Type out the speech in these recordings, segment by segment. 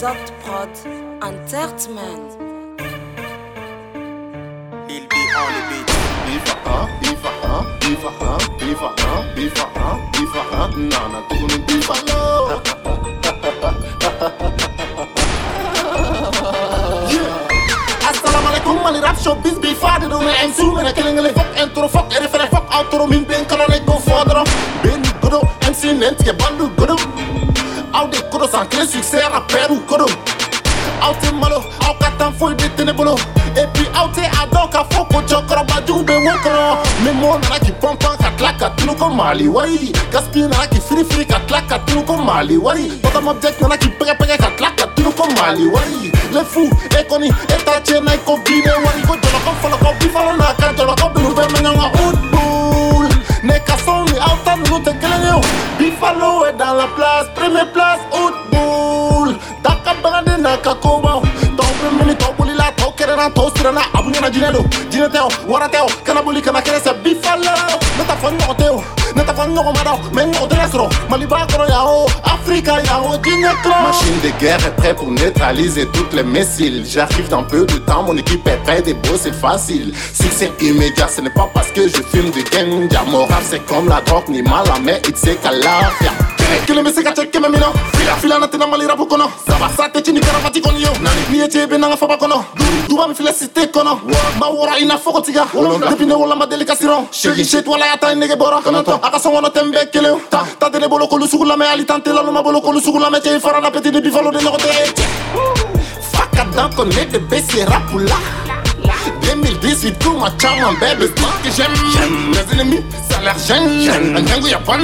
Soft Prod Entertainment. Lil B on the beat. Bifa ah, bifa ah, bifa ah, bifa ah, bifa ah, bifa ah, nana tuguni bifa lo. Assalamu alaikum mali rap showbiz bifa de do me en su mena kelen ngale fok intro fok ere fere fok outro min ben kala ne go fodro ben godo MC nent ke bandu clé succès rapper ou godo aw malo aw ka tan foyi de bolo et puis aw te a dɔn k'a fɔ ko cɛkɔrɔba jugu bɛ wo kɔnɔ ni mo nana k'i pɔnpɔn ka tila ka tunu ko mali wari. Gaspille nana k'i firifiri ka tila ka tunu ko mali wari. Jack nana k'i pɛgɛpɛgɛ ka tila ka tunu ko mali wari. Le fou e kɔni e ta tiɲɛna i ko gine wari. Ko jɔlɔkɔ machine de guerre est prête pour neutraliser toutes les missiles. J'arrive dans peu de temps mon équipe est prête et beau c'est facile. Succès immédiat ce n'est pas parce que je fume du ganja. Mon c'est comme la drogue ni mal mais il sait qu'à kelen bɛ se ka cɛ kɛmɛ min na fila fila na tɛna mali kɔnɔ saba sa tɛ ci ni karamati kɔni ye n'i ye cɛ bɛ n'an ka faba kɔnɔ duba min filɛ site kɔnɔ ba wɔɔrɔ i n'a fɔ ko tiga depuis ne wolola ma deli ka siran setuwala y'a ta ye nege bɔra a ka sɔngɔnɔ tɛ n bɛɛ kelen ta. Ta tɛ ne bolo k'olu sugu lamɛn hali tan tɛ bolo k'olu sugu lamɛn cɛ i fara la peti ni Byfa-Lo de ɲɔgɔn tɛ fa ka dan kɔni ne de bɛ se rapu la 2018 tout ma charme bébé c'est que j'aime Mes ennemis ça a l'air gêne Un dingo y'a pas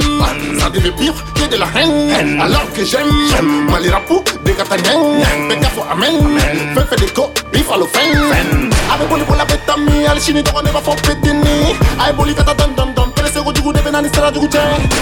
Ça devait pire de la haine Alors que j'aime. Mali rapou des katanyen Beka fo amen. Fais des co bif à l'offen Abe boli bola betami Al chini ne ba fo petini Aye boli kata don don Jugu de benani sera jugu che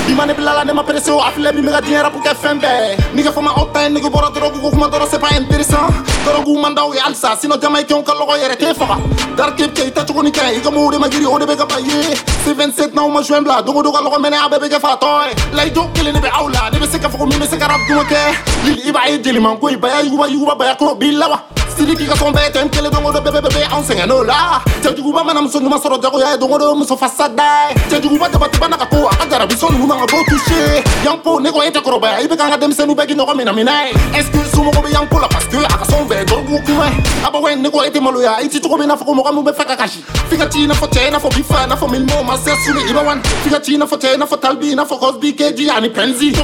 Bimane bilala ne ma perese o afile bi mega dien rapu ke fembe Nigga fo ma open nigga bora drogu ko kuma doro c'est pas intéressant Drogu mandaw ya alsa Sino jamaïcain ka logo yere te faga Darkip ke ita cogo ni kɛ i ka mo de ma giri o de bɛ ka ba ye c'est 27 n'aw ma juin bila dogo dogo ka lɔgɔ mɛnɛ a bɛɛ bɛ kɛ fatɔ ye layido kelen de bɛ aw la ne bɛ se k'a fɔ ko min bɛ se ka rap duma kɛ lili i b'a ye jeliman ko i baya yuguba yuguba baya kulo b'i la wa sidiki ka sɔn bɛɛ tɛ n kelen dogo dɔ bɛɛ bɛɛ bɛ anw sɛgɛn n'o la. Cɛjuguba mana muso ɲuman sɔrɔ jagoya ye dogo dɔ muso fasada ye cɛjuguba jabatiba na ka ko a ka jarabisɔn ninnu man ka b'o touché yanpo ne ko e tɛ kɔrɔbaya i bɛ k'an ka denmisɛnninw bɛɛ k'i nɔgɔ mina mina ye est ce que somɔgɔw bɛ yanko la parce que a ka sɔn bɛɛ dɔrɔgu kuma ye a bɔ wɛ ne ko e tɛ maloya i ti cogo min n'a fɔ ko mɔgɔ min bɛ fɛ ka kasi f'i ka ci i n'a fɔ cɛ i n'a fɔ bifa i n'a fɔ milimo ma se suli i bɛ wani f'i ka ci i n'a fɔ cɛ i n'a fɔ talibi i n'a fɔ cosbi keji ani min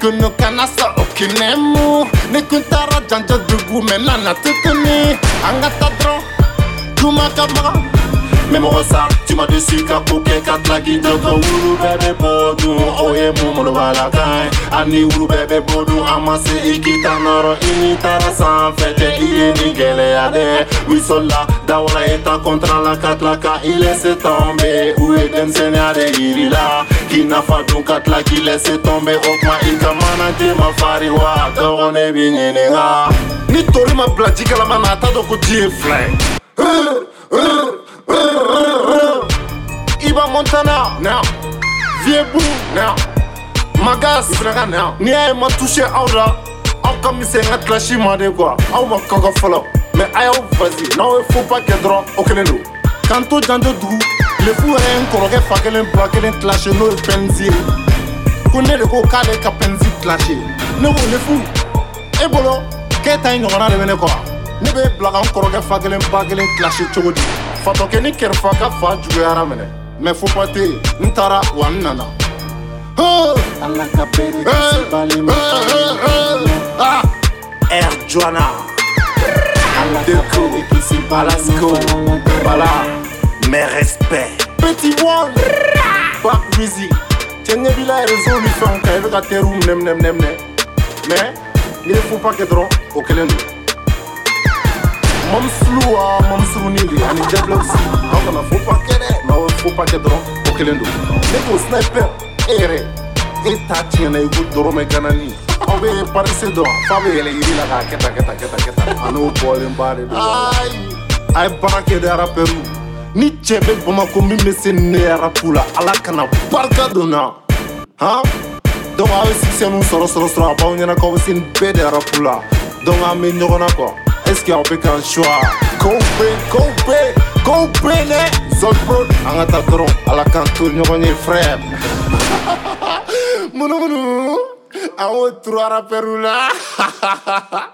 bɛ se k'i kunu kana sa o kinɛmu ne kun taara janja dugu mɛ nana tuguni an ka taa dɔrɔn juma ka magan Mais mon ça, tu m'as déçu qu'à bouquet qu'à tlaki de go Oulu bébé bodu, oye mumolo balakai Ani oulu bébé bodu, amase ikita noro. Ini tara san fete, iye ni geleade Wisola, dawala eta contra la katlaka Il laisse tomber, où est den senyade irila Kina fadun katlaki laisse tomber Okma ikamana te ma fari wa Dogone binyene nga Ni tori ma bila jikalama na ta doko die fly Iba Montana, now. Viebu, now. Magas, Ifraga, now. Ni a ma touché aw la. Aw ka misɛn ka kilasi ma de quoi. Aw ma kɔkɔ fɔlɔ. Mais a y'aw vas-y, n'aw ye faux pas kɛ dɔrɔn, o kelen don. K'an to janjo dugu, le fou yɛrɛ ye n kɔrɔkɛ fa kelen ba kelen kilasi n'o ye. Ko ne de ko k'ale ka kilasi. Ne ko le fou, e bolo, k'e ta in ɲɔgɔnna de bɛ ne kɔ wa? Ne bɛ bila ka n kɔrɔkɛ fa kelen ba kelen kilasi cogo di? fatɔkɛ ni kɛrɛfa ka fa juguyara minɛ mɛ fopa tɛ yen n taara wa n nana Ala ka bere kisi balima Air Joanna. Ala ka bere kisi. Voilà. Mes respects. petit one back busy. Cɛ ɲɛ b'i la réseau ni fɛnw kan i bɛ ka teriw minɛ minɛ minɛ minɛ mais n'i ye fopa kɛ dɔrɔn o kelen don mamusulu wa mamusuruni de ani jablosi aw kana fopa kɛ dɛ n'aw ye fopa kɛ dɔrɔn o kelen don ne ko sniper e yɛrɛ e ta tiɲɛna i ko dɔrɔmɛ ganani aw bɛ parise dɔn f'a bɛ yɛlɛ yiri la k'a kɛ tan kɛ tan kɛ tan kɛ tan a n'o bɔlen ba de don ayi a ye baara kɛ de arapɛriw ni cɛ bɛ bamako min bɛ se la ala kana barika don na han donc a bɛ min sɔrɔ sɔrɔ sɔrɔ a b'aw ɲɛna k'aw bɛ se nin bɛɛ de rapu la an bɛ ɲɔgɔn na quoi est aw bɛ k'an choix ko be ko be ko be dɛ an ka taa dɔrɔn ala k'an to ɲɔgɔn ye frère munumunu an y'o turu la